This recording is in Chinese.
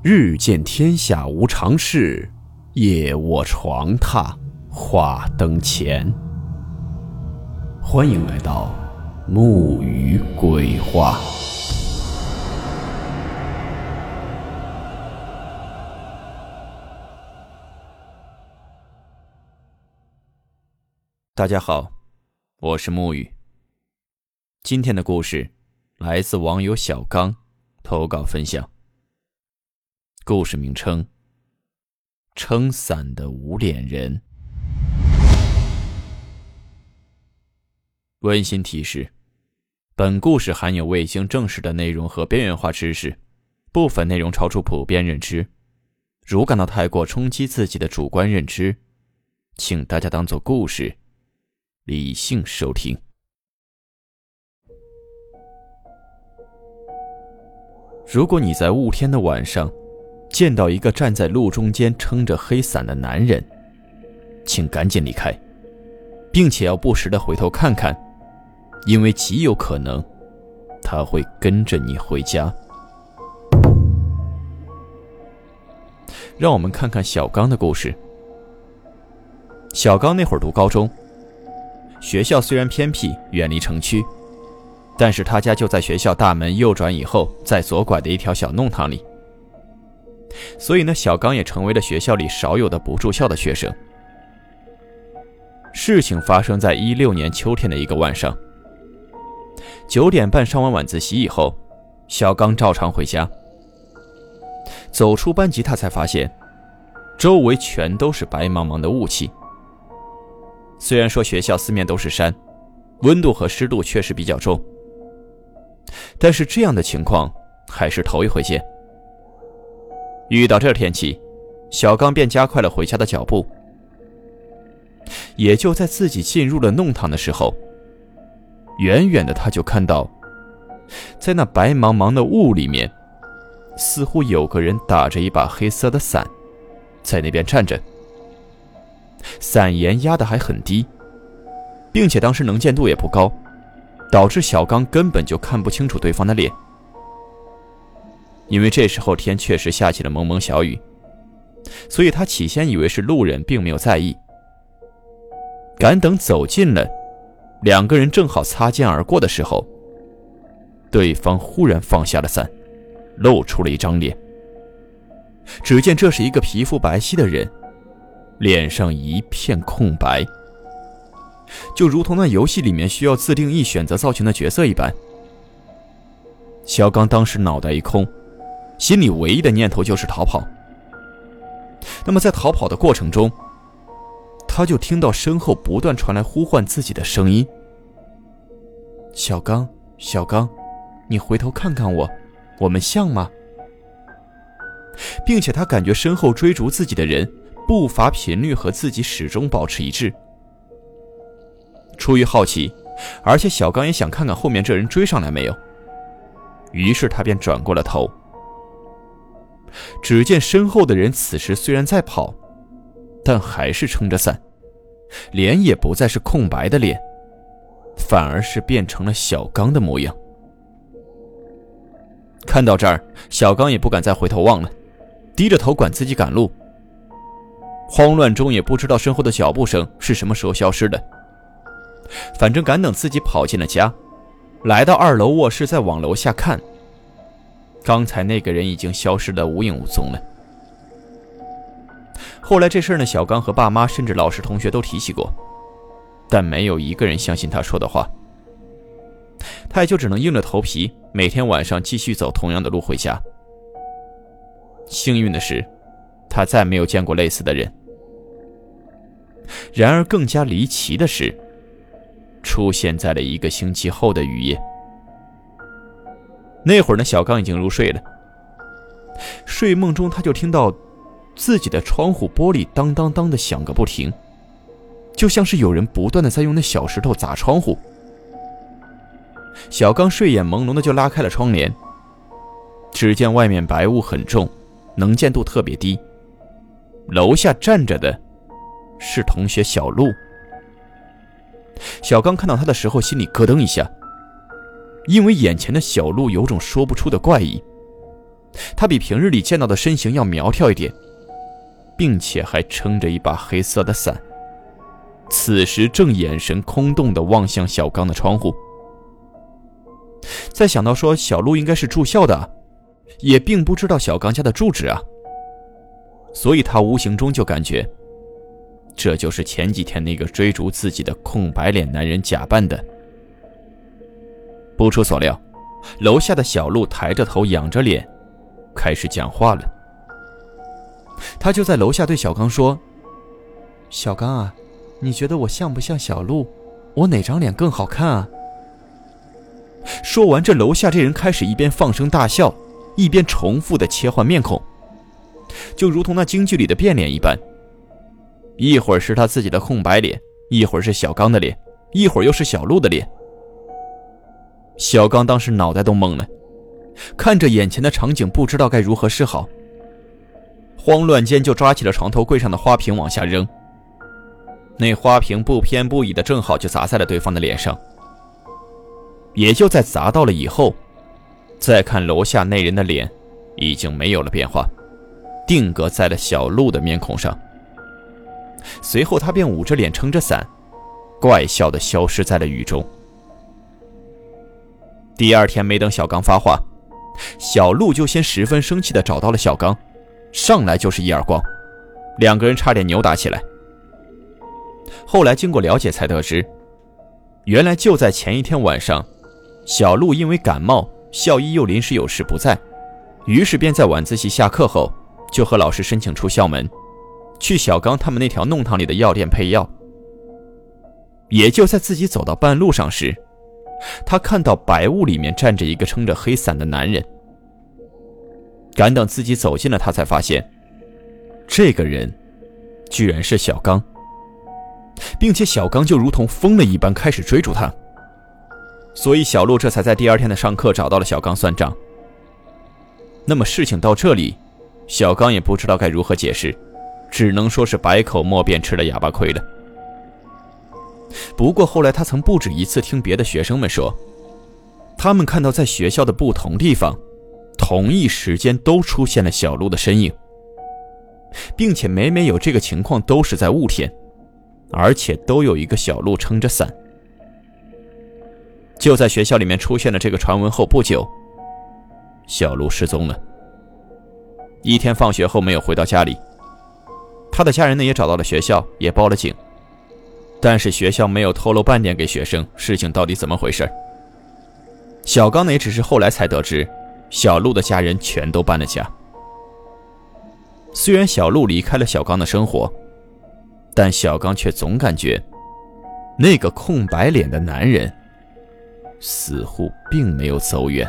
日见天下无常事，夜卧床榻话灯前。欢迎来到木鱼鬼话。大家好，我是木鱼。今天的故事来自网友小刚投稿分享。故事名称：撑伞的无脸人。温馨提示：本故事含有未经证实的内容和边缘化知识，部分内容超出普遍认知。如感到太过冲击自己的主观认知，请大家当做故事，理性收听。如果你在雾天的晚上，见到一个站在路中间撑着黑伞的男人，请赶紧离开，并且要不时的回头看看，因为极有可能他会跟着你回家。让我们看看小刚的故事。小刚那会儿读高中，学校虽然偏僻，远离城区，但是他家就在学校大门右转以后，在左拐的一条小弄堂里。所以呢，小刚也成为了学校里少有的不住校的学生。事情发生在一六年秋天的一个晚上，九点半上完晚自习以后，小刚照常回家。走出班级，他才发现，周围全都是白茫茫的雾气。虽然说学校四面都是山，温度和湿度确实比较重，但是这样的情况还是头一回见。遇到这天气，小刚便加快了回家的脚步。也就在自己进入了弄堂的时候，远远的他就看到，在那白茫茫的雾里面，似乎有个人打着一把黑色的伞，在那边站着。伞沿压得还很低，并且当时能见度也不高，导致小刚根本就看不清楚对方的脸。因为这时候天确实下起了蒙蒙小雨，所以他起先以为是路人，并没有在意。赶等走近了，两个人正好擦肩而过的时候，对方忽然放下了伞，露出了一张脸。只见这是一个皮肤白皙的人，脸上一片空白，就如同那游戏里面需要自定义选择造型的角色一般。小刚当时脑袋一空。心里唯一的念头就是逃跑。那么在逃跑的过程中，他就听到身后不断传来呼唤自己的声音：“小刚，小刚，你回头看看我，我们像吗？”并且他感觉身后追逐自己的人步伐频率和自己始终保持一致。出于好奇，而且小刚也想看看后面这人追上来没有，于是他便转过了头。只见身后的人此时虽然在跑，但还是撑着伞，脸也不再是空白的脸，反而是变成了小刚的模样。看到这儿，小刚也不敢再回头望了，低着头管自己赶路。慌乱中也不知道身后的脚步声是什么时候消失的。反正赶等自己跑进了家，来到二楼卧室，再往楼下看。刚才那个人已经消失得无影无踪了。后来这事儿呢，小刚和爸妈甚至老师同学都提起过，但没有一个人相信他说的话。他也就只能硬着头皮，每天晚上继续走同样的路回家。幸运的是，他再没有见过类似的人。然而更加离奇的是，出现在了一个星期后的雨夜。那会儿呢，小刚已经入睡了。睡梦中，他就听到自己的窗户玻璃当当当的响个不停，就像是有人不断的在用那小石头砸窗户。小刚睡眼朦胧的就拉开了窗帘，只见外面白雾很重，能见度特别低。楼下站着的是同学小路。小刚看到他的时候，心里咯噔一下。因为眼前的小路有种说不出的怪异，他比平日里见到的身形要苗条一点，并且还撑着一把黑色的伞。此时正眼神空洞地望向小刚的窗户。再想到说小路应该是住校的，也并不知道小刚家的住址啊，所以他无形中就感觉，这就是前几天那个追逐自己的空白脸男人假扮的。不出所料，楼下的小路抬着头，仰着脸，开始讲话了。他就在楼下对小刚说：“小刚啊，你觉得我像不像小路？我哪张脸更好看啊？”说完，这楼下这人开始一边放声大笑，一边重复的切换面孔，就如同那京剧里的变脸一般。一会儿是他自己的空白脸，一会儿是小刚的脸，一会儿又是小路的脸。小刚当时脑袋都懵了，看着眼前的场景，不知道该如何是好。慌乱间就抓起了床头柜上的花瓶往下扔。那花瓶不偏不倚的，正好就砸在了对方的脸上。也就在砸到了以后，再看楼下那人的脸，已经没有了变化，定格在了小鹿的面孔上。随后他便捂着脸，撑着伞，怪笑的消失在了雨中。第二天没等小刚发话，小鹿就先十分生气的找到了小刚，上来就是一耳光，两个人差点扭打起来。后来经过了解才得知，原来就在前一天晚上，小鹿因为感冒，校医又临时有事不在，于是便在晚自习下课后就和老师申请出校门，去小刚他们那条弄堂里的药店配药。也就在自己走到半路上时。他看到白雾里面站着一个撑着黑伞的男人，赶等自己走近了，他才发现，这个人居然是小刚，并且小刚就如同疯了一般开始追逐他。所以小鹿这才在第二天的上课找到了小刚算账。那么事情到这里，小刚也不知道该如何解释，只能说是百口莫辩，吃了哑巴亏了。不过后来，他曾不止一次听别的学生们说，他们看到在学校的不同地方，同一时间都出现了小鹿的身影，并且每每有这个情况都是在雾天，而且都有一个小鹿撑着伞。就在学校里面出现了这个传闻后不久，小鹿失踪了。一天放学后没有回到家里，他的家人呢也找到了学校，也报了警。但是学校没有透露半点给学生，事情到底怎么回事？小刚呢也只是后来才得知，小鹿的家人全都搬了家。虽然小鹿离开了小刚的生活，但小刚却总感觉，那个空白脸的男人，似乎并没有走远。